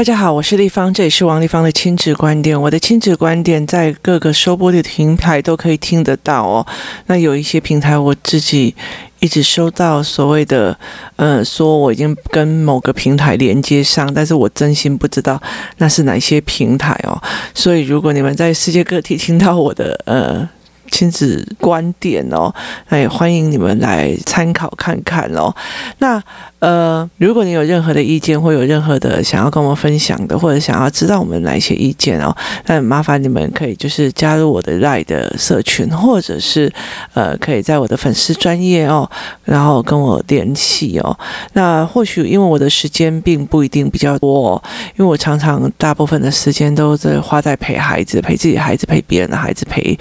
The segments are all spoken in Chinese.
大家好，我是丽芳，这里是王丽芳的亲子观点。我的亲子观点在各个收播的平台都可以听得到哦。那有一些平台我自己一直收到所谓的，呃，说我已经跟某个平台连接上，但是我真心不知道那是哪些平台哦。所以如果你们在世界各地听到我的，呃。亲子观点哦，那也欢迎你们来参考看看哦。那呃，如果你有任何的意见，或有任何的想要跟我们分享的，或者想要知道我们哪一些意见哦，那麻烦你们可以就是加入我的 LINE 的社群，或者是呃，可以在我的粉丝专业哦，然后跟我联系哦。那或许因为我的时间并不一定比较多哦，因为我常常大部分的时间都在花在陪孩子、陪自己孩子、陪别人的孩子、陪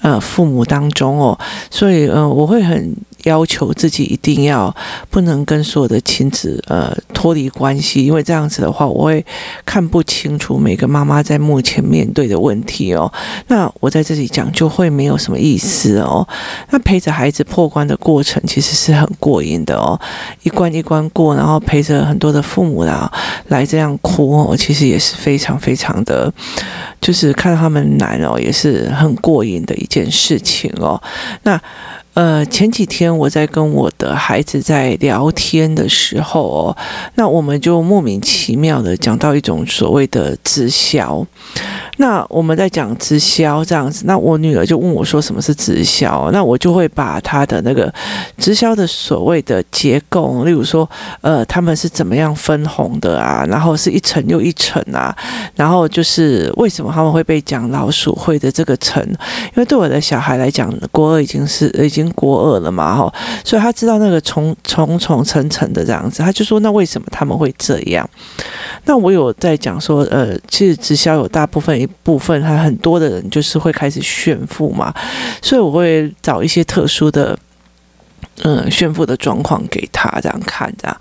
呃。父母当中哦，所以嗯，我会很要求自己一定要不能跟所有的亲子呃脱离关系，因为这样子的话，我会看不清楚每个妈妈在目前面对的问题哦。那我在这里讲就会没有什么意思哦。那陪着孩子破关的过程其实是很过瘾的哦，一关一关过，然后陪着很多的父母啦来这样哭哦，其实也是非常非常的，就是看到他们难哦，也是很过瘾的一件。事情哦，那呃前几天我在跟我的孩子在聊天的时候哦，那我们就莫名其妙的讲到一种所谓的直销。那我们在讲直销这样子，那我女儿就问我说：“什么是直销？”那我就会把她的那个直销的所谓的结构，例如说，呃，他们是怎么样分红的啊？然后是一层又一层啊？然后就是为什么他们会被讲老鼠会的这个层？因为对我的小孩来讲，国二已经是已经国二了嘛，哈，所以他知道那个重重重层层的这样子，他就说：“那为什么他们会这样？”那我有在讲说，呃，其实直销有大部分。一部分，他很多的人就是会开始炫富嘛，所以我会找一些特殊的，嗯，炫富的状况给他这样看，这样。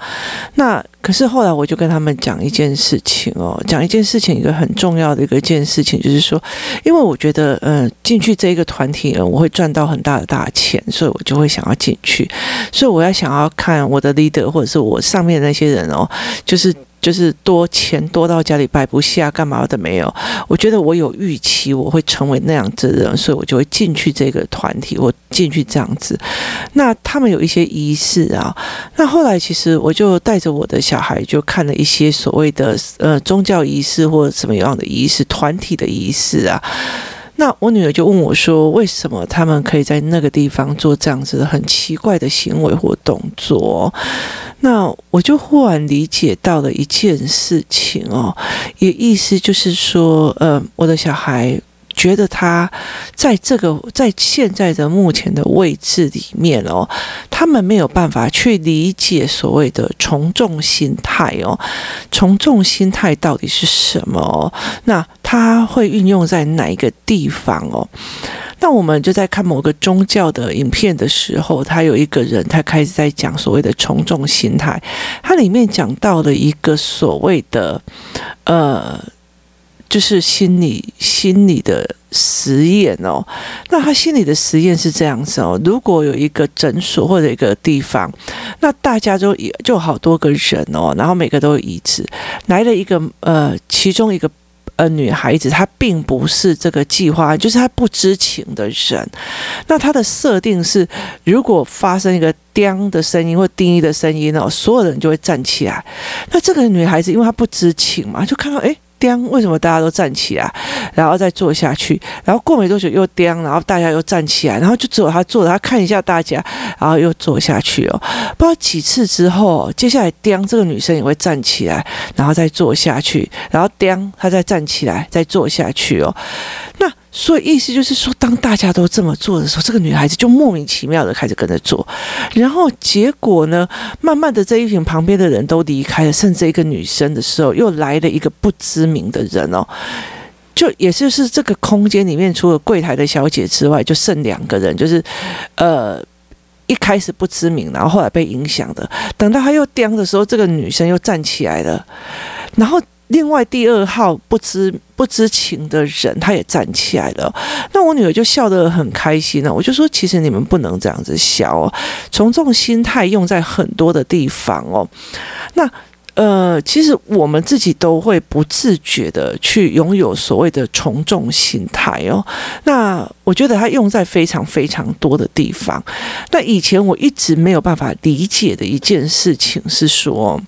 那可是后来我就跟他们讲一件事情哦，讲一件事情，一个很重要的一个件事情，就是说，因为我觉得，嗯，进去这一个团体，我会赚到很大的大钱，所以我就会想要进去，所以我要想要看我的 leader 或者是我上面那些人哦，就是。就是多钱多到家里摆不下，干嘛的没有？我觉得我有预期我会成为那样子的人，所以我就会进去这个团体，我进去这样子。那他们有一些仪式啊，那后来其实我就带着我的小孩就看了一些所谓的呃宗教仪式或者什么样的仪式，团体的仪式啊。那我女儿就问我说：“为什么他们可以在那个地方做这样子的很奇怪的行为或动作？”那我就忽然理解到了一件事情哦，也意思就是说，呃，我的小孩。觉得他在这个在现在的目前的位置里面哦，他们没有办法去理解所谓的从众心态哦，从众心态到底是什么哦？那他会运用在哪一个地方哦？那我们就在看某个宗教的影片的时候，他有一个人他开始在讲所谓的从众心态，他里面讲到了一个所谓的呃。就是心理心理的实验哦，那他心理的实验是这样子哦，如果有一个诊所或者一个地方，那大家就就好多个人哦，然后每个都有椅子，来了一个呃，其中一个呃女孩子，她并不是这个计划，就是她不知情的人，那她的设定是，如果发生一个“叮”的声音或“叮”的声音哦，所有人就会站起来，那这个女孩子因为她不知情嘛，就看到诶。叮，为什么大家都站起来，然后再坐下去？然后过没多久又叮，然后大家又站起来，然后就只有他坐着，他看一下大家，然后又坐下去哦。不知道几次之后，接下来叮，这个女生也会站起来，然后再坐下去，然后叮，她再站起来，再坐下去哦。那。所以意思就是说，当大家都这么做的时候，这个女孩子就莫名其妙的开始跟着做，然后结果呢，慢慢的这一群旁边的人都离开了，甚至一个女生的时候，又来了一个不知名的人哦，就也就是这个空间里面，除了柜台的小姐之外，就剩两个人，就是呃一开始不知名，然后后来被影响的，等到他又颠的时候，这个女生又站起来了，然后。另外第二号不知不知情的人，他也站起来了。那我女儿就笑得很开心了。我就说，其实你们不能这样子笑哦，从众心态用在很多的地方哦。那呃，其实我们自己都会不自觉的去拥有所谓的从众心态哦。那我觉得它用在非常非常多的地方。那以前我一直没有办法理解的一件事情是说。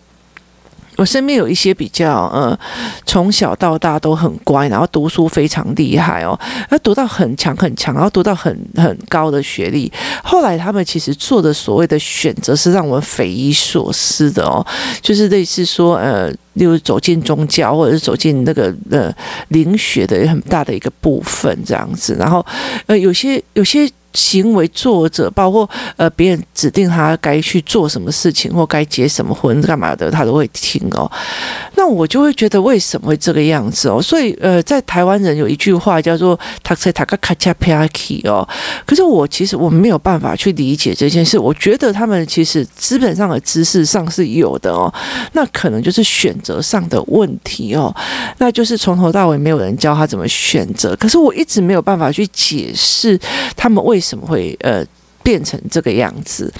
我身边有一些比较呃，从小到大都很乖，然后读书非常厉害哦，他读到很强很强，然后读到很很高的学历。后来他们其实做的所谓的选择是让我们匪夷所思的哦，就是类似说呃，例如走进宗教，或者是走进那个呃灵学的很大的一个部分这样子。然后呃，有些有些。行为作者，包括呃别人指定他该去做什么事情或该结什么婚干嘛的，他都会听哦。那我就会觉得为什么会这个样子哦？所以呃，在台湾人有一句话叫做“塔克塔克卡恰皮阿奇”哦。可是我其实我没有办法去理解这件事。我觉得他们其实资本上的知识上是有的哦，那可能就是选择上的问题哦。那就是从头到尾没有人教他怎么选择。可是我一直没有办法去解释他们为。为什么会呃？变成这个样子，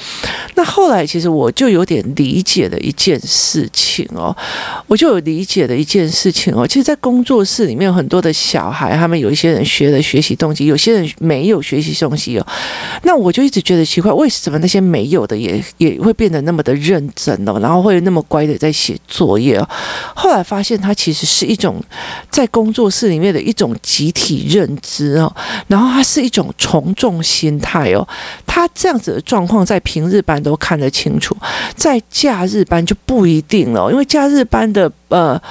那后来其实我就有点理解了一件事情哦，我就有理解了一件事情哦。其实，在工作室里面有很多的小孩，他们有一些人学了学习动机，有些人没有学习动机哦。那我就一直觉得奇怪，为什么那些没有的也也会变得那么的认真哦，然后会那么乖的在写作业哦？后来发现，它其实是一种在工作室里面的一种集体认知哦，然后它是一种从众心态哦。他这样子的状况，在平日班都看得清楚，在假日班就不一定了，因为假日班的呃，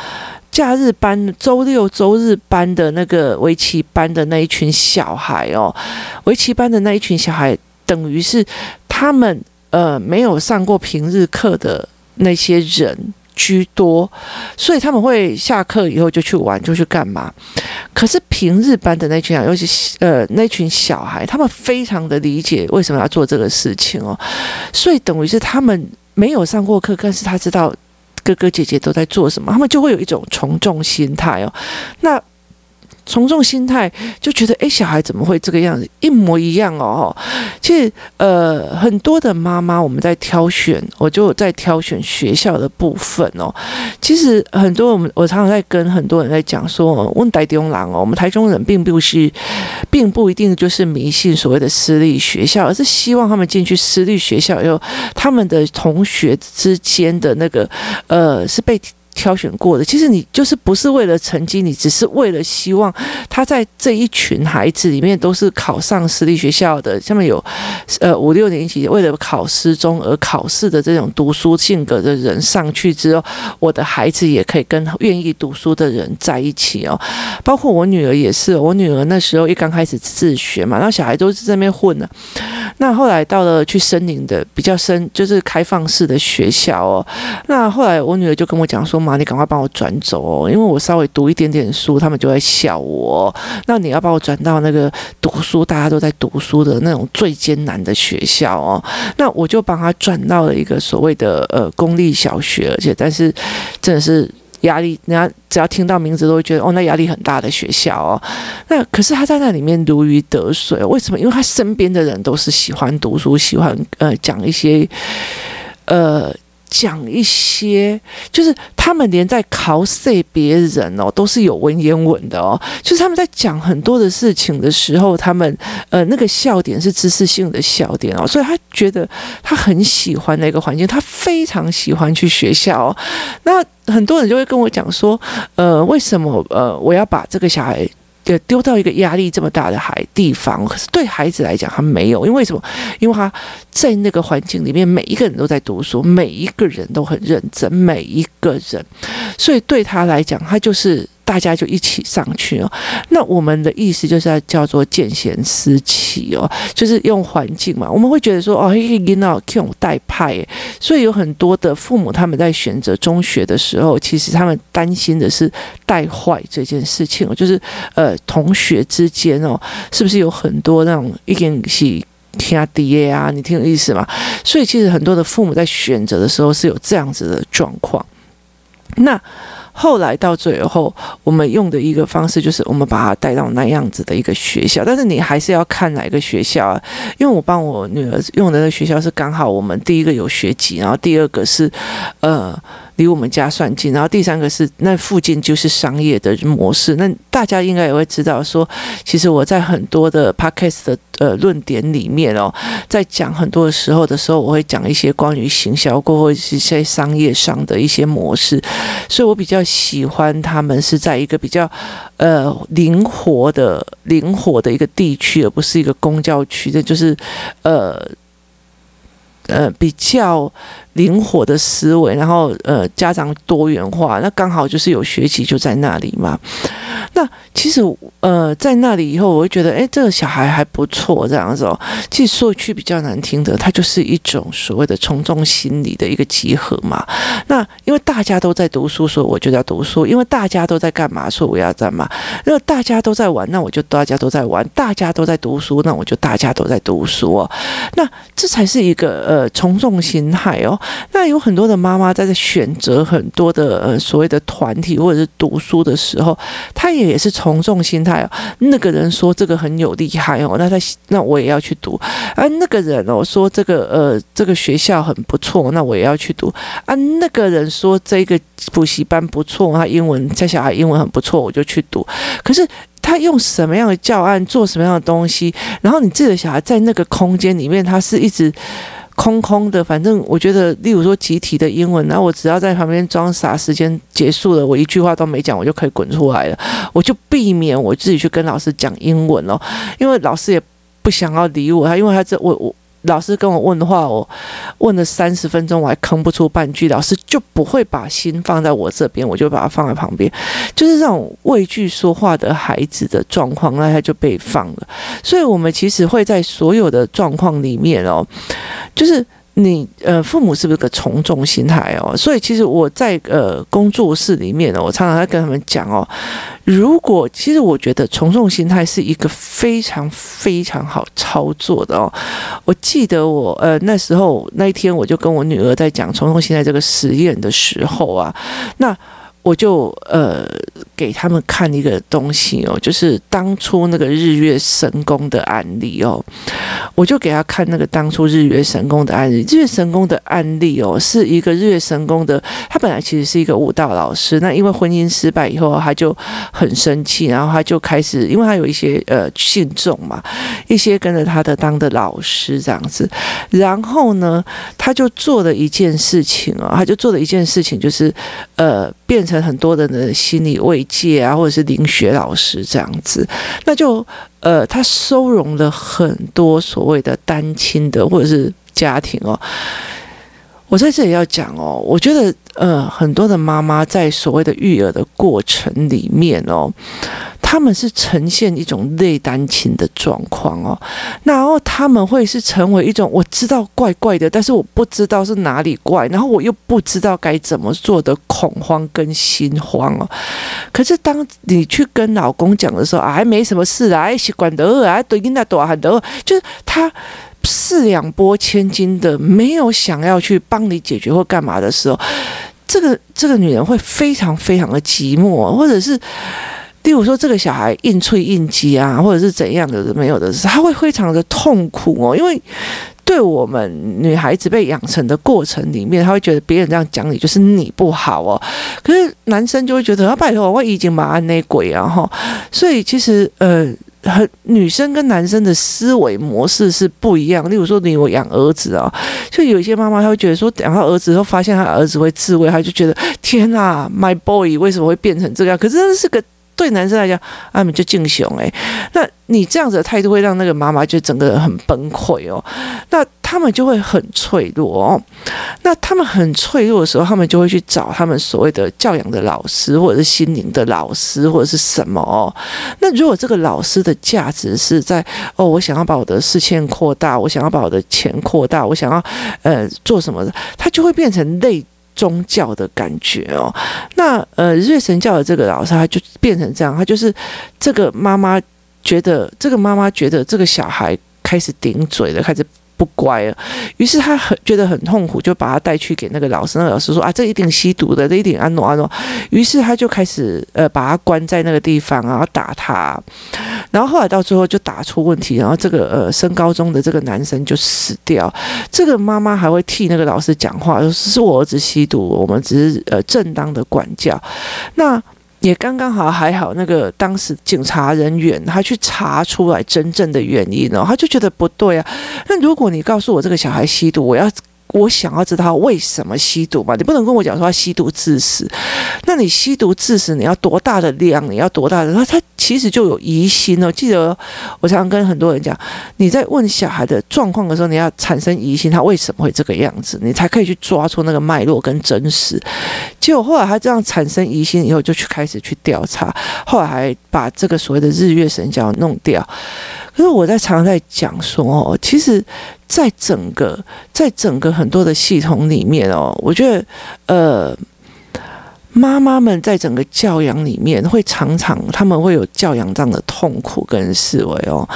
假日班周六周日班的那个围棋班的那一群小孩哦，围棋班的那一群小孩，等于是他们呃没有上过平日课的那些人。居多，所以他们会下课以后就去玩，就去干嘛？可是平日班的那群啊，尤其呃那群小孩，他们非常的理解为什么要做这个事情哦，所以等于是他们没有上过课，但是他知道哥哥姐姐都在做什么，他们就会有一种从众心态哦。那从众心态就觉得，哎，小孩怎么会这个样子？一模一样哦。其实，呃，很多的妈妈，我们在挑选，我就在挑选学校的部分哦。其实很多我们，我常常在跟很多人在讲说，问台中人哦，我们台中人并不是，并不一定就是迷信所谓的私立学校，而是希望他们进去私立学校以后，他们的同学之间的那个，呃，是被。挑选过的，其实你就是不是为了成绩，你只是为了希望他在这一群孩子里面都是考上私立学校的，下面有呃五六年级为了考私中而考试的这种读书性格的人上去之后，我的孩子也可以跟愿意读书的人在一起哦。包括我女儿也是，我女儿那时候一刚开始自学嘛，然后小孩都是在那边混呢。那后来到了去森林的比较深，就是开放式的学校哦。那后来我女儿就跟我讲说。妈，你赶快帮我转走哦，因为我稍微读一点点书，他们就会笑我。那你要把我转到那个读书大家都在读书的那种最艰难的学校哦。那我就帮他转到了一个所谓的呃公立小学，而且但是真的是压力，人家只要听到名字都会觉得哦，那压力很大的学校哦。那可是他在那里面如鱼得水，为什么？因为他身边的人都是喜欢读书，喜欢呃讲一些呃。讲一些，就是他们连在考试别人哦，都是有文言文的哦。就是他们在讲很多的事情的时候，他们呃那个笑点是知识性的笑点哦，所以他觉得他很喜欢那个环境，他非常喜欢去学校。那很多人就会跟我讲说，呃，为什么呃我要把这个小孩？丢到一个压力这么大的海地方，可是对孩子来讲，他没有，因为什么？因为他在那个环境里面，每一个人都在读书，每一个人都很认真，每一个人，所以对他来讲，他就是。大家就一起上去哦。那我们的意思就是要叫做见贤思齐哦，就是用环境嘛。我们会觉得说哦，一个囡仔这种带派，所以有很多的父母他们在选择中学的时候，其实他们担心的是带坏这件事情哦，就是呃同学之间哦，是不是有很多那种一点是天敌啊？你听有意思吗？所以其实很多的父母在选择的时候是有这样子的状况。那。后来到最后，我们用的一个方式就是，我们把他带到那样子的一个学校。但是你还是要看哪个学校啊？因为我帮我女儿用的那个学校是刚好我们第一个有学籍，然后第二个是，呃，离我们家算近，然后第三个是那附近就是商业的模式。那大家应该也会知道说，其实我在很多的 podcast 的呃论点里面哦，在讲很多的时候的时候，我会讲一些关于行销过或者是商业上的一些模式，所以我比较喜欢他们是在一个比较呃灵活的灵活的一个地区，而不是一个公交区的，就是呃。呃，比较灵活的思维，然后呃，家长多元化，那刚好就是有学习就在那里嘛。那其实呃，在那里以后，我会觉得，哎，这个小孩还不错，这样子哦。其实说句比较难听的，它就是一种所谓的从众心理的一个集合嘛。那因为大家都在读书，所以我就要读书；因为大家都在干嘛，所以我要干嘛；因为大家都在玩，那我就大家都在玩；大家都在读书，那我就大家都在读书哦。那这才是一个呃从众心态哦。那有很多的妈妈在这选择很多的呃所谓的团体或者是读书的时候，她也。也是从众心态哦，那个人说这个很有厉害哦，那他那我也要去读啊。那个人哦说这个呃这个学校很不错，那我也要去读啊。那个人说这个补习班不错，他英文在小孩英文很不错，我就去读。可是他用什么样的教案，做什么样的东西，然后你自己的小孩在那个空间里面，他是一直。空空的，反正我觉得，例如说集体的英文，那我只要在旁边装傻，时间结束了，我一句话都没讲，我就可以滚出来了，我就避免我自己去跟老师讲英文哦，因为老师也不想要理我，他因为他这我我。老师跟我问的话，我问了三十分钟，我还吭不出半句，老师就不会把心放在我这边，我就把它放在旁边，就是这种畏惧说话的孩子的状况，那他就被放了。所以，我们其实会在所有的状况里面哦，就是。你呃，父母是不是个从众心态哦？所以其实我在呃工作室里面呢，我常常在跟他们讲哦，如果其实我觉得从众心态是一个非常非常好操作的哦。我记得我呃那时候那一天，我就跟我女儿在讲从众心态这个实验的时候啊，那。我就呃给他们看一个东西哦，就是当初那个日月神功的案例哦，我就给他看那个当初日月神功的案例。日月神功的案例哦，是一个日月神功的，他本来其实是一个舞蹈老师，那因为婚姻失败以后，他就很生气，然后他就开始，因为他有一些呃信众嘛，一些跟着他的当的老师这样子，然后呢，他就做了一件事情哦，他就做了一件事情，就是呃变成。很多人的心理慰藉啊，或者是林学老师这样子，那就呃，他收容了很多所谓的单亲的或者是家庭哦。我在这里要讲哦，我觉得呃，很多的妈妈在所谓的育儿的过程里面哦。他们是呈现一种内单亲的状况哦，然后他们会是成为一种我知道怪怪的，但是我不知道是哪里怪，然后我又不知道该怎么做的恐慌跟心慌哦。可是当你去跟老公讲的时候啊，还没什么事啊，习惯的啊，对应那多很多，就是他四两拨千斤的，没有想要去帮你解决或干嘛的时候，这个这个女人会非常非常的寂寞，或者是。例如说，这个小孩应催应激啊，或者是怎样的没有的事，他会非常的痛苦哦。因为对我们女孩子被养成的过程里面，他会觉得别人这样讲你就是你不好哦。可是男生就会觉得啊，拜托，我已经把那鬼啊哈。所以其实呃，和女生跟男生的思维模式是不一样。例如说，你我养儿子啊，就有一些妈妈她会觉得说，养到儿子后发现他儿子会自慰，她就觉得天哪，my boy 为什么会变成这样？可是这是个。对男生来讲，他们就敬雄哎，那你这样子的态度会让那个妈妈就整个人很崩溃哦。那他们就会很脆弱哦。那他们很脆弱的时候，他们就会去找他们所谓的教养的老师，或者是心灵的老师，或者是什么哦。那如果这个老师的价值是在哦，我想要把我的视线扩大，我想要把我的钱扩大，我想要呃做什么的，他就会变成累。宗教的感觉哦，那呃，瑞神教的这个老师，他就变成这样，他就是这个妈妈觉得，这个妈妈觉得这个小孩开始顶嘴了，开始。不乖了。于是他很觉得很痛苦，就把他带去给那个老师。那个老师说啊，这一定吸毒的，这一定安诺安诺。于是他就开始呃把他关在那个地方，然后打他。然后后来到最后就打出问题，然后这个呃升高中的这个男生就死掉。这个妈妈还会替那个老师讲话，说是我儿子吸毒，我们只是呃正当的管教。那。也刚刚好还好，那个当时警察人员他去查出来真正的原因哦，他就觉得不对啊。那如果你告诉我这个小孩吸毒，我要。我想要知道为什么吸毒嘛？你不能跟我讲说他吸毒致死，那你吸毒致死，你要多大的量？你要多大的？他他其实就有疑心哦。记得我常常跟很多人讲，你在问小孩的状况的时候，你要产生疑心，他为什么会这个样子，你才可以去抓出那个脉络跟真实。结果后来他这样产生疑心以后，就去开始去调查，后来还把这个所谓的日月神教弄掉。可是我在常常在讲说哦，其实。在整个在整个很多的系统里面哦，我觉得呃，妈妈们在整个教养里面会常常他们会有教养这样的痛苦跟思维哦。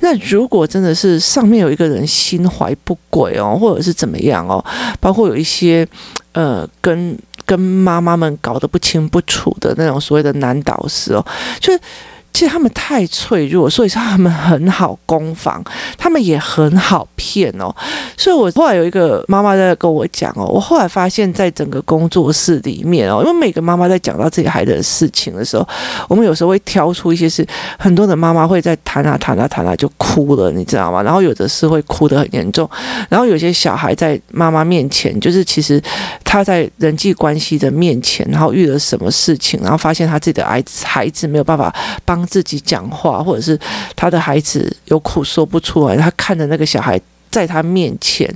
那如果真的是上面有一个人心怀不轨哦，或者是怎么样哦，包括有一些呃跟跟妈妈们搞得不清不楚的那种所谓的男导师哦，就是。其实他们太脆弱，所以说他们很好攻防，他们也很好骗哦。所以我后来有一个妈妈在跟我讲哦，我后来发现，在整个工作室里面哦，因为每个妈妈在讲到自己孩子的事情的时候，我们有时候会挑出一些事，很多的妈妈会在谈啊谈啊谈啊就哭了，你知道吗？然后有的是会哭得很严重，然后有些小孩在妈妈面前，就是其实他在人际关系的面前，然后遇了什么事情，然后发现他自己的孩子孩子没有办法帮。自己讲话，或者是他的孩子有苦说不出来，他看着那个小孩在他面前，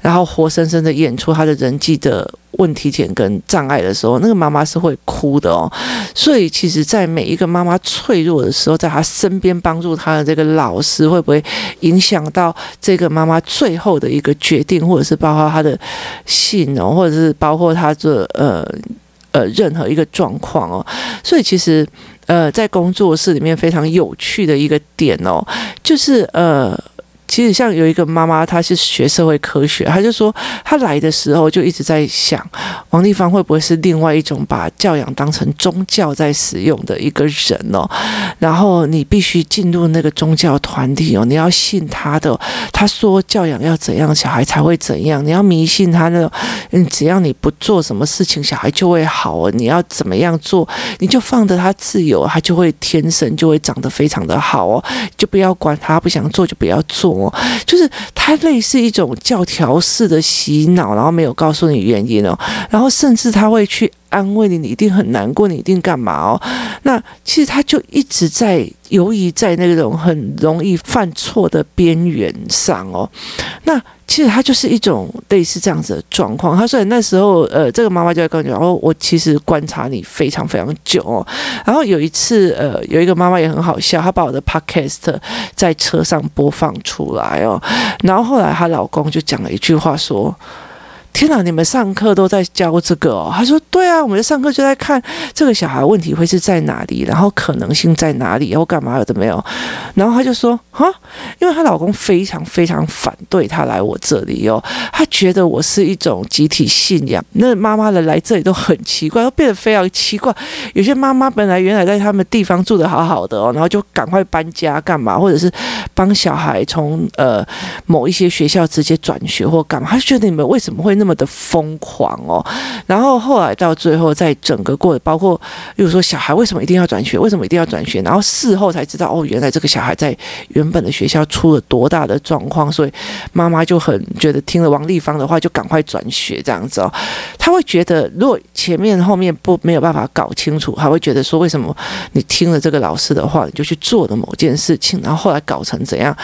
然后活生生的演出他的人际的问题点跟障碍的时候，那个妈妈是会哭的哦。所以，其实，在每一个妈妈脆弱的时候，在她身边帮助她的这个老师，会不会影响到这个妈妈最后的一个决定，或者是包括她的信哦，或者是包括她的呃呃任何一个状况哦。所以，其实。呃，在工作室里面非常有趣的一个点哦，就是呃。其实像有一个妈妈，她是学社会科学，她就说她来的时候就一直在想，王丽芳会不会是另外一种把教养当成宗教在使用的一个人哦？然后你必须进入那个宗教团体哦，你要信他的，他说教养要怎样，小孩才会怎样。你要迷信他那种，嗯，只要你不做什么事情，小孩就会好哦。你要怎么样做，你就放着他自由，他就会天生就会长得非常的好哦。就不要管他不想做就不要做。就是他类似一种教条式的洗脑，然后没有告诉你原因哦，然后甚至他会去安慰你，你一定很难过，你一定干嘛哦？那其实他就一直在犹豫在那种很容易犯错的边缘上哦。那其实他就是一种类似这样子的状况。他说那时候，呃，这个妈妈就在跟我讲，哦，我其实观察你非常非常久哦。然后有一次，呃，有一个妈妈也很好笑，她把我的 podcast 在车上播放出来哦。然后后来她老公就讲了一句话说。天哪！你们上课都在教这个哦？他说：“对啊，我们上课就在看这个小孩问题会是在哪里，然后可能性在哪里，然后干嘛有的没有。”然后他就说：“哈，因为她老公非常非常反对她来我这里哦，他觉得我是一种集体信仰。那妈妈的来这里都很奇怪，都变得非常奇怪。有些妈妈本来原来在他们地方住得好好的哦，然后就赶快搬家干嘛，或者是帮小孩从呃某一些学校直接转学或干嘛，他就觉得你们为什么会那？”那么的疯狂哦，然后后来到最后，在整个过程，包括比如说小孩为什么一定要转学，为什么一定要转学，然后事后才知道哦，原来这个小孩在原本的学校出了多大的状况，所以妈妈就很觉得听了王丽芳的话，就赶快转学这样子哦。他会觉得，如果前面后面不没有办法搞清楚，还会觉得说，为什么你听了这个老师的话，你就去做了某件事情，然后后来搞成怎样？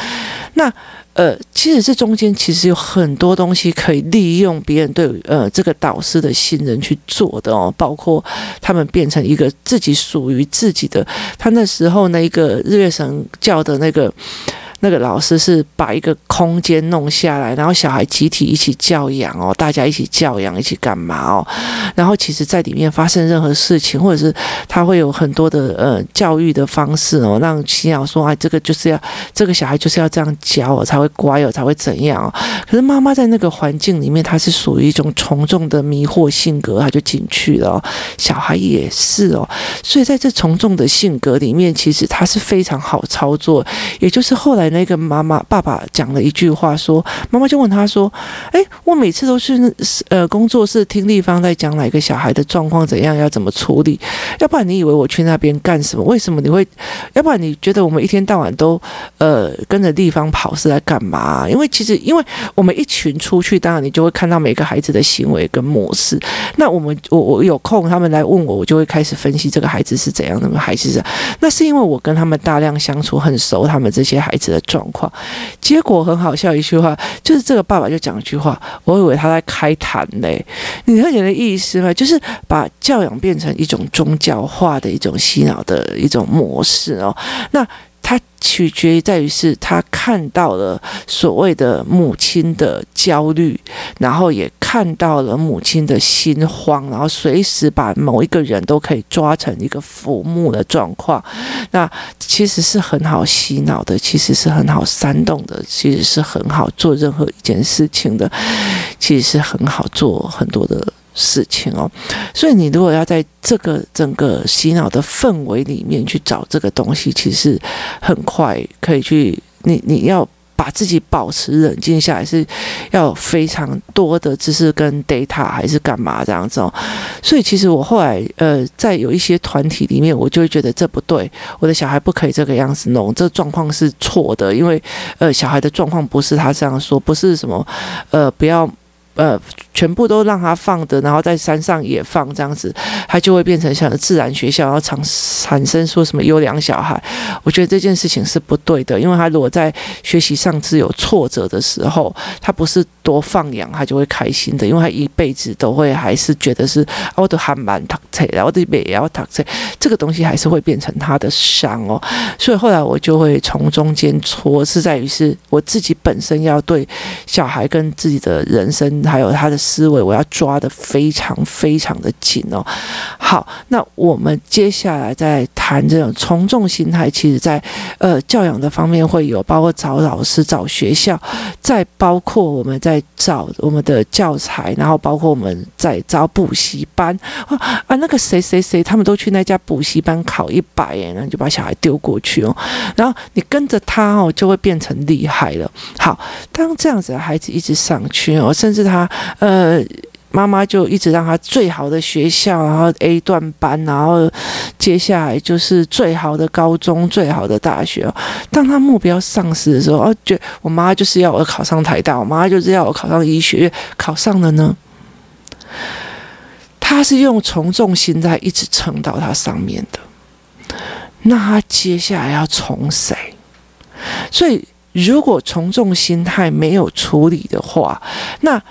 那。呃，其实这中间其实有很多东西可以利用别人对呃这个导师的信任去做的哦，包括他们变成一个自己属于自己的。他那时候那一个日月神教的那个那个老师是把一个空间弄下来，然后小孩集体一起教养哦，大家一起教养，一起干嘛哦？然后其实，在里面发生任何事情，或者是他会有很多的呃教育的方式哦，让洗脑说啊，这个就是要这个小孩就是要这样教哦，才会乖哦，才会怎样哦？可是妈妈在那个环境里面，她是属于一种从众的迷惑性格，她就进去了。小孩也是哦，所以在这从众的性格里面，其实他是非常好操作。也就是后来那个妈妈爸爸讲了一句话，说妈妈就问他说：“哎，我每次都是呃工作室听立方在讲哪个小孩的状况怎样，要怎么处理？要不然你以为我去那边干什么？为什么你会？要不然你觉得我们一天到晚都呃跟着丽芳跑是在干嘛？因为其实因为我们一群出去，当然你就会看到每个孩子的行为跟模式。那我们我我有空他们来问我，我就会开始分析这个孩子是怎样的孩子是。那是因为我跟他们大量相处很熟，他们这些孩子的状况。结果很好笑一句话，就是这个爸爸就讲一句话，我以为他在开坛嘞。你有点的意思吗？就是把教养变成一种宗教化的一种洗脑的一种模式哦。那他取决于在于是他看到了所谓的母亲的焦虑，然后也看到了母亲的心慌，然后随时把某一个人都可以抓成一个浮木的状况。那其实是很好洗脑的，其实是很好煽动的，其实是很好做任何一件事情的，其实是很好做很多的。事情哦，所以你如果要在这个整个洗脑的氛围里面去找这个东西，其实很快可以去。你你要把自己保持冷静下来，是要非常多的知识跟 data，还是干嘛这样子哦？所以其实我后来呃，在有一些团体里面，我就会觉得这不对，我的小孩不可以这个样子弄，这状况是错的，因为呃，小孩的状况不是他这样说，不是什么呃，不要。呃，全部都让他放的，然后在山上也放这样子，他就会变成像自然学校，然后产产生说什么优良小孩。我觉得这件事情是不对的，因为他如果在学习上是有挫折的时候，他不是多放养他就会开心的，因为他一辈子都会还是觉得是我都还蛮读册，然后我的也要读册，这个东西还是会变成他的伤哦。所以后来我就会从中间戳，是在于是我自己本身要对小孩跟自己的人生。还有他的思维，我要抓得非常非常的紧哦。好，那我们接下来再谈这种从众心态，其实在呃教养的方面会有，包括找老师、找学校，再包括我们在找我们的教材，然后包括我们在招补习班啊，那个谁谁谁，他们都去那家补习班考一百耶，然后就把小孩丢过去哦，然后你跟着他哦，就会变成厉害了。好，当这样子的孩子一直上去哦，甚至。他呃，妈妈就一直让他最好的学校，然后 A 段班，然后接下来就是最好的高中、最好的大学。当他目标丧失的时候，哦，觉得我妈就是要我考上台大，我妈就是要我考上医学院，考上了呢。他是用从众心态一直撑到他上面的，那他接下来要从谁？所以，如果从众心态没有处理的话，那。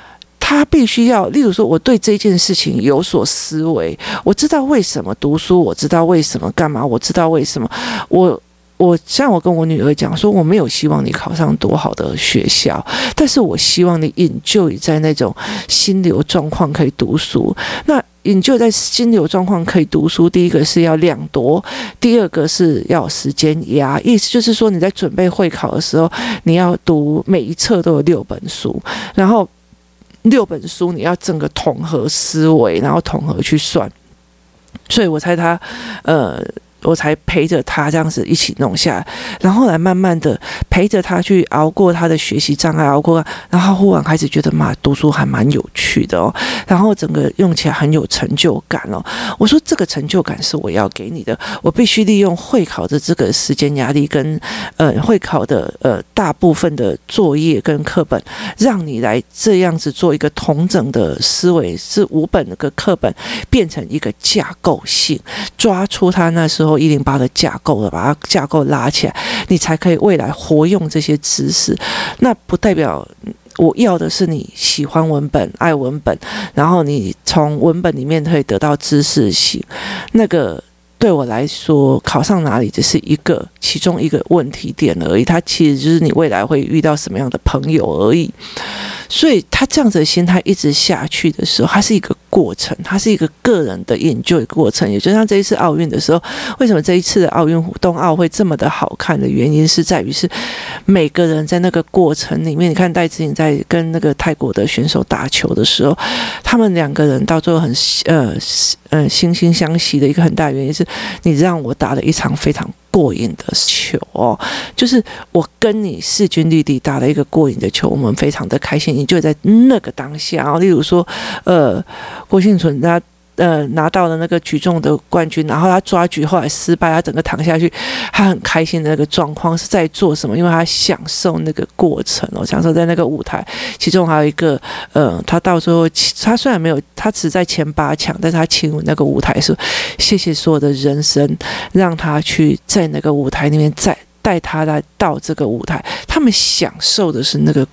他必须要，例如说，我对这件事情有所思维，我知道为什么读书，我知道为什么干嘛，我知道为什么。我我像我跟我女儿讲说，我没有希望你考上多好的学校，但是我希望你 enjoy 在那种心流状况可以读书。那引咎在心流状况可以读书，第一个是要量多，第二个是要时间压。意思就是说，你在准备会考的时候，你要读每一册都有六本书，然后。六本书，你要整个统合思维，然后统合去算，所以我猜他，呃。我才陪着他这样子一起弄下，然后来慢慢的陪着他去熬过他的学习障碍，熬过，然后忽然开始觉得嘛，读书还蛮有趣的哦，然后整个用起来很有成就感哦。我说这个成就感是我要给你的，我必须利用会考的这个时间压力跟呃会考的呃大部分的作业跟课本，让你来这样子做一个统整的思维，是五本那个课本变成一个架构性，抓出他那时候。一零八的架构的，把它架构拉起来，你才可以未来活用这些知识。那不代表我要的是你喜欢文本、爱文本，然后你从文本里面可以得到知识性。那个对我来说，考上哪里只是一个其中一个问题点而已，它其实就是你未来会遇到什么样的朋友而已。所以他这样子的心态一直下去的时候，它是一个过程，它是一个个人的 enjoy 过程。也就像这一次奥运的时候，为什么这一次的奥运冬奥会这么的好看的原因，是在于是每个人在那个过程里面，你看戴志颖在跟那个泰国的选手打球的时候，他们两个人到最后很呃呃惺惺相惜的一个很大原因是，你让我打了一场非常。过瘾的球哦，就是我跟你势均力敌打了一个过瘾的球，我们非常的开心。你就在那个当下啊，例如说，呃，郭幸存他。呃，拿到了那个举重的冠军，然后他抓举后来失败，他整个躺下去，他很开心的那个状况是在做什么？因为他享受那个过程哦，享受在那个舞台。其中还有一个，呃，他到时候他虽然没有，他只在前八强，但是他亲吻那个舞台说：“谢谢所有的人生，让他去在那个舞台里面，再带他来到这个舞台。”他们享受的是那个。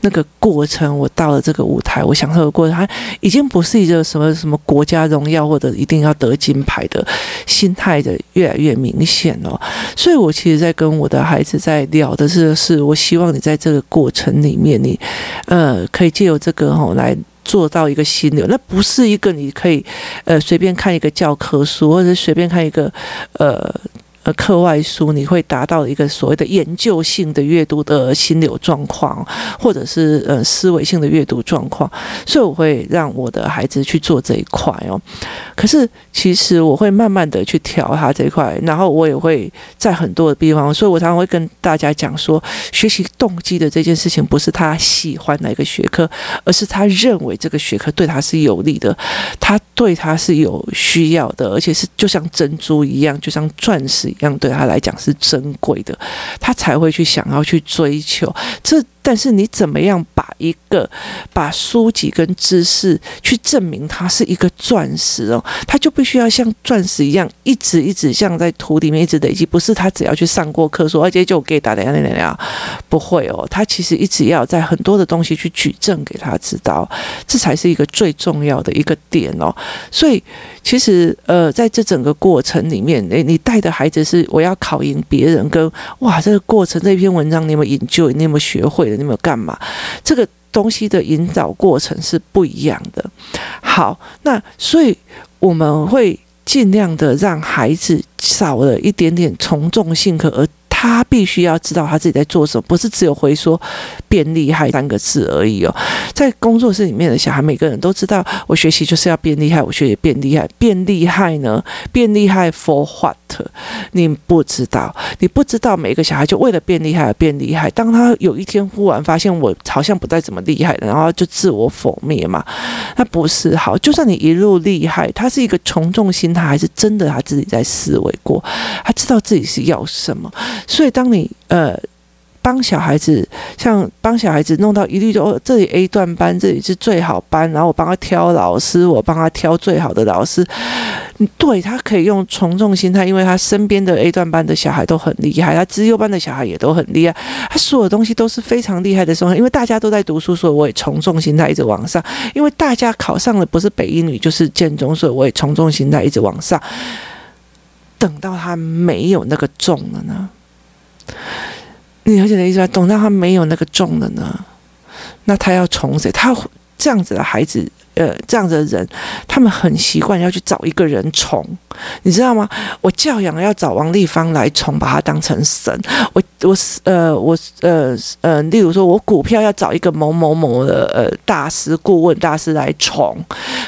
那个过程，我到了这个舞台，我享受的过程，它已经不是一个什么什么国家荣耀或者一定要得金牌的心态的越来越明显了。所以，我其实，在跟我的孩子在聊的是，是我希望你在这个过程里面，你呃，可以借由这个吼来做到一个心流。那不是一个你可以呃随便看一个教科书，或者随便看一个呃。呃，课外书你会达到一个所谓的研究性的阅读的心流状况，或者是呃思维性的阅读状况，所以我会让我的孩子去做这一块哦。可是其实我会慢慢的去调他这一块，然后我也会在很多的地方，所以我常常会跟大家讲说，学习动机的这件事情不是他喜欢哪个学科，而是他认为这个学科对他是有利的，他对他是有需要的，而且是就像珍珠一样，就像钻石。一样对他来讲是珍贵的，他才会去想要去追求这。但是你怎么样把一个把书籍跟知识去证明它是一个钻石哦？它就必须要像钻石一样，一直一直像在土里面一直累积，不是他只要去上过课说，而且就给打打打打打，不会哦。他其实一直要在很多的东西去举证给他知道，这才是一个最重要的一个点哦。所以其实呃，在这整个过程里面，诶，你带的孩子是我要考赢别人，跟哇，这个过程这篇文章你有没有研究，你有没有学会？你有没有干嘛？这个东西的引导过程是不一样的。好，那所以我们会尽量的让孩子少了一点点从众性格而。他必须要知道他自己在做什么，不是只有会说“变厉害”三个字而已哦。在工作室里面的小孩，每个人都知道，我学习就是要变厉害，我学习变厉害，变厉害呢？变厉害 for what？你不知道，你不知道每个小孩就为了变厉害而变厉害。当他有一天忽然发现我好像不再怎么厉害了，然后就自我否灭嘛，那不是好。就算你一路厉害，他是一个从众心态，还是真的他自己在思维过，他知道自己是要什么。所以，当你呃帮小孩子，像帮小孩子弄到一律就哦，这里 A 段班，这里是最好班，然后我帮他挑老师，我帮他挑最好的老师，对，他可以用从众心态，因为他身边的 A 段班的小孩都很厉害，他资优班的小孩也都很厉害，他所有东西都是非常厉害的时候，因为大家都在读书，所以我也从众心态一直往上，因为大家考上的不是北一女就是建中，所以我也从众心态一直往上，等到他没有那个重了呢？你了解的意思吧？等到他没有那个重了呢，那他要从谁？他这样子的孩子。呃，这样的人，他们很习惯要去找一个人宠，你知道吗？我教养要找王丽芳来宠，把他当成神。我我呃我呃呃，例如说，我股票要找一个某某某的呃大师顾问大师来宠，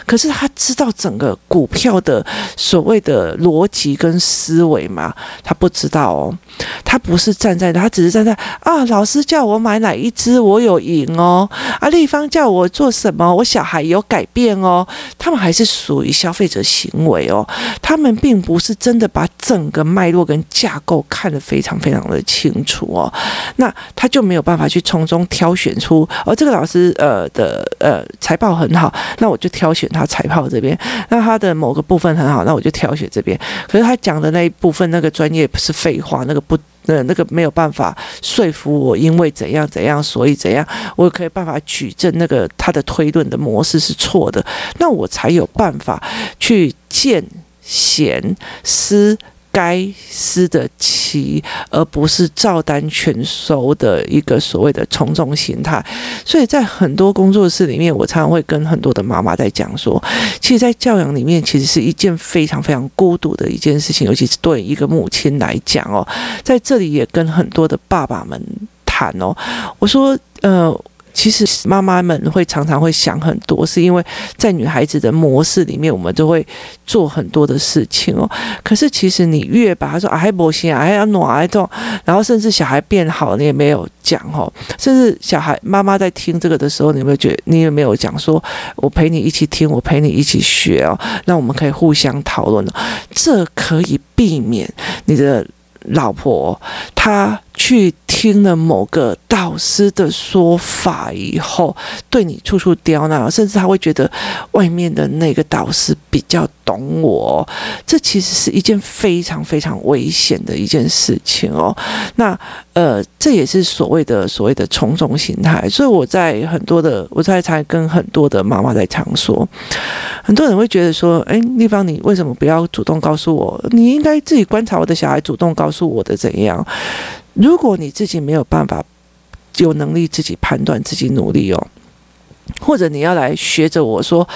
可是他知道整个股票的所谓的逻辑跟思维吗？他不知道哦，他不是站在，他只是站在啊，老师叫我买哪一支，我有赢哦。啊，丽芳叫我做什么，我小孩有改改变哦，他们还是属于消费者行为哦，他们并不是真的把整个脉络跟架构看得非常非常的清楚哦，那他就没有办法去从中挑选出，哦，这个老师呃的呃财报很好，那我就挑选他财报这边，那他的某个部分很好，那我就挑选这边，可是他讲的那一部分那个专业不是废话，那个不。那那个没有办法说服我，因为怎样怎样，所以怎样，我可以办法举证那个他的推论的模式是错的，那我才有办法去见贤思。该思的齐，而不是照单全收的一个所谓的从众心态。所以在很多工作室里面，我常常会跟很多的妈妈在讲说，其实，在教养里面，其实是一件非常非常孤独的一件事情，尤其是对一个母亲来讲哦。在这里也跟很多的爸爸们谈哦，我说，呃。其实妈妈们会常常会想很多，是因为在女孩子的模式里面，我们都会做很多的事情哦。可是其实你越把他说啊，还不行啊，还要暖还动，然后甚至小孩变好，你也没有讲哦。甚至小孩妈妈在听这个的时候，你有没有觉你有没有讲说，我陪你一起听，我陪你一起学哦，那我们可以互相讨论了，这可以避免你的老婆她去。听了某个导师的说法以后，对你处处刁难，甚至他会觉得外面的那个导师比较懂我，这其实是一件非常非常危险的一件事情哦。那呃，这也是所谓的所谓的从众心态。所以我在很多的，我在才跟很多的妈妈在常说，很多人会觉得说，哎，丽芳，你为什么不要主动告诉我？你应该自己观察我的小孩，主动告诉我的怎样？如果你自己没有办法有能力自己判断、自己努力哦，或者你要来学着我说，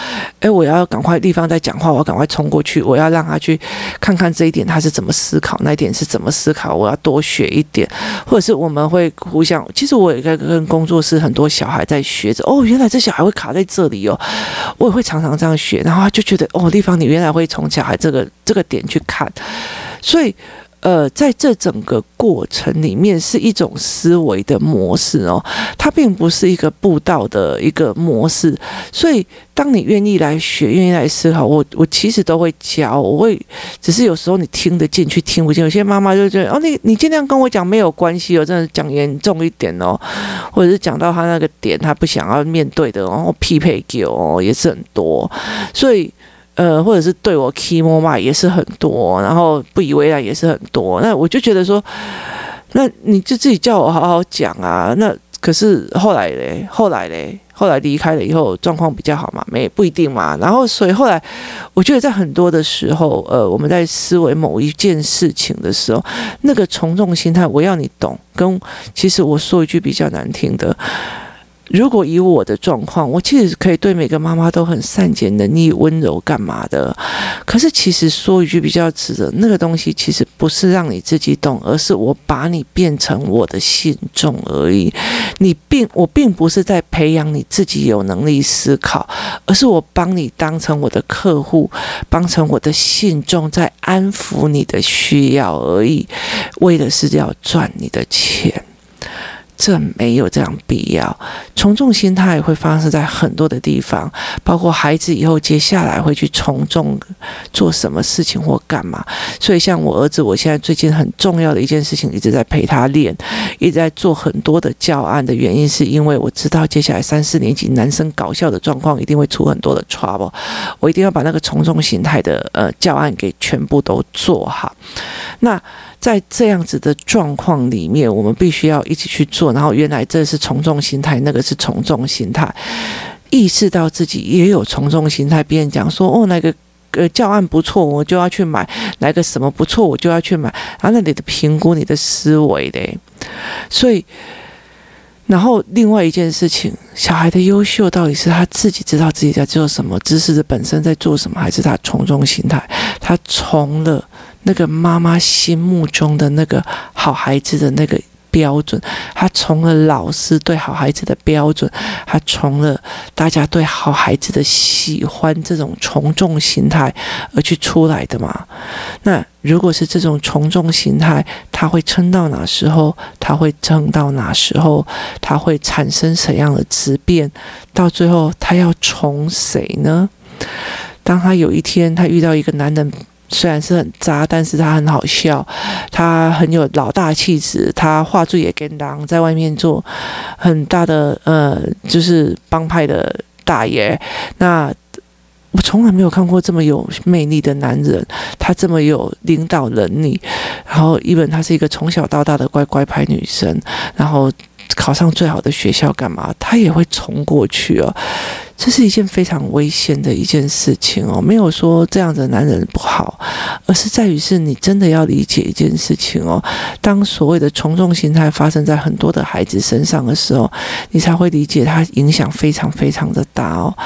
诶，我要赶快地方在讲话，我要赶快冲过去，我要让他去看看这一点他是怎么思考，那一点是怎么思考，我要多学一点，或者是我们会互相。其实我也在跟工作室很多小孩在学着，哦，原来这小孩会卡在这里哦，我也会常常这样学，然后他就觉得哦，地方你原来会从小孩这个这个点去看，所以。呃，在这整个过程里面，是一种思维的模式哦，它并不是一个步道的一个模式。所以，当你愿意来学，愿意来思考，我我其实都会教，我会，只是有时候你听得进去，听不进。有些妈妈就觉得，哦，你你尽量跟我讲没有关系哦，真的讲严重一点哦，或者是讲到他那个点，他不想要面对的，然后匹配给哦，也是很多，所以。呃，或者是对我 key more 嘛，也是很多，然后不以为然也是很多。那我就觉得说，那你就自己叫我好好讲啊。那可是后来嘞，后来嘞，后来离开了以后，状况比较好嘛，没不一定嘛。然后所以后来，我觉得在很多的时候，呃，我们在思维某一件事情的时候，那个从众心态，我要你懂。跟其实我说一句比较难听的。如果以我的状况，我其实可以对每个妈妈都很善解人意、温柔干嘛的。可是其实说一句比较直的，那个东西其实不是让你自己懂，而是我把你变成我的信众而已。你并我并不是在培养你自己有能力思考，而是我帮你当成我的客户，当成我的信众，在安抚你的需要而已，为的是要赚你的钱。这没有这样必要。从众心态会发生在很多的地方，包括孩子以后接下来会去从众做什么事情或干嘛。所以，像我儿子，我现在最近很重要的一件事情，一直在陪他练，一直在做很多的教案的原因，是因为我知道接下来三四年级男生搞笑的状况一定会出很多的 trouble，我一定要把那个从众心态的呃教案给全部都做好。那。在这样子的状况里面，我们必须要一起去做。然后，原来这是从众心态，那个是从众心态。意识到自己也有从众心态，别人讲说哦，那个呃教案不错，我就要去买；来个什么不错，我就要去买。然后，那你的评估你的思维嘞。所以，然后另外一件事情，小孩的优秀到底是他自己知道自己在做什么，知识的本身在做什么，还是他从众心态？他从了。那个妈妈心目中的那个好孩子的那个标准，他从了老师对好孩子的标准，他从了大家对好孩子的喜欢这种从众心态而去出来的嘛？那如果是这种从众心态，他会撑到哪时候？他会撑到哪时候？他会产生怎样的质变？到最后，他要从谁呢？当他有一天他遇到一个男人。虽然是很渣，但是他很好笑，他很有老大气质，他话术也跟当，在外面做很大的呃，就是帮派的大爷。那我从来没有看过这么有魅力的男人，他这么有领导能力。然后，因为他是一个从小到大的乖乖牌女生，然后考上最好的学校干嘛？他也会冲过去哦。这是一件非常危险的一件事情哦。没有说这样的男人不好，而是在于是你真的要理解一件事情哦。当所谓的从众心态发生在很多的孩子身上的时候，你才会理解他影响非常非常的大哦。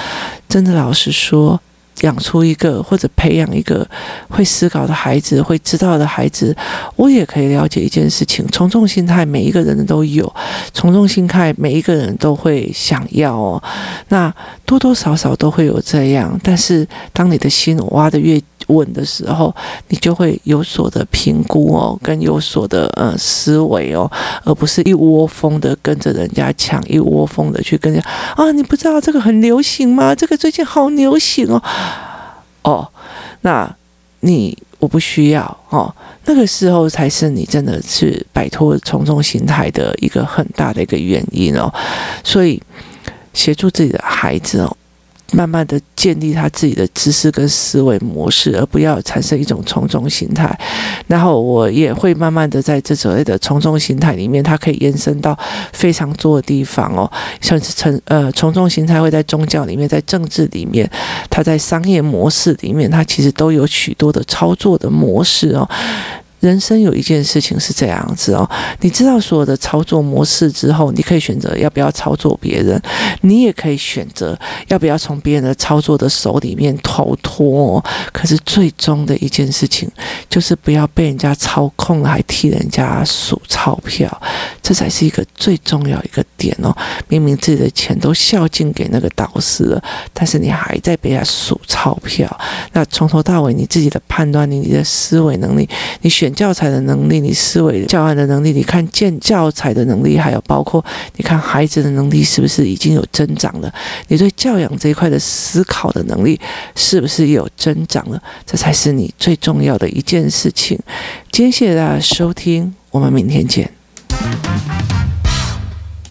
真的，老实说。养出一个或者培养一个会思考的孩子，会知道的孩子，我也可以了解一件事情：从众心态，每一个人都有；从众心态，每一个人都会想要哦。那多多少少都会有这样，但是当你的心挖的越稳的时候，你就会有所的评估哦，跟有所的呃思维哦，而不是一窝蜂的跟着人家抢，一窝蜂的去跟人家啊，你不知道这个很流行吗？这个最近好流行哦，哦，那你我不需要哦，那个时候才是你真的是摆脱从众心态的一个很大的一个原因哦，所以协助自己的孩子哦。慢慢的建立他自己的知识跟思维模式，而不要产生一种从众心态。然后我也会慢慢的在这所谓的从众心态里面，它可以延伸到非常多的地方哦，像是从呃从众心态会在宗教里面，在政治里面，它在商业模式里面，它其实都有许多的操作的模式哦。人生有一件事情是这样子哦，你知道所有的操作模式之后，你可以选择要不要操作别人，你也可以选择要不要从别人的操作的手里面逃脱。可是最终的一件事情就是不要被人家操控，还替人家数钞票，这才是一个最重要一个点哦。明明自己的钱都孝敬给那个导师了，但是你还在被他数钞票。那从头到尾你自己的判断力、你的思维能力，你选教材的能力，你思维教案的能力，你看见教材的能力，还有包括你看孩子的能力是不是已经有增长了？你对教养这一块的思考的能力是不是有增长了？这才是你最重要的一件事情。今天谢谢大家收听，我们明天见。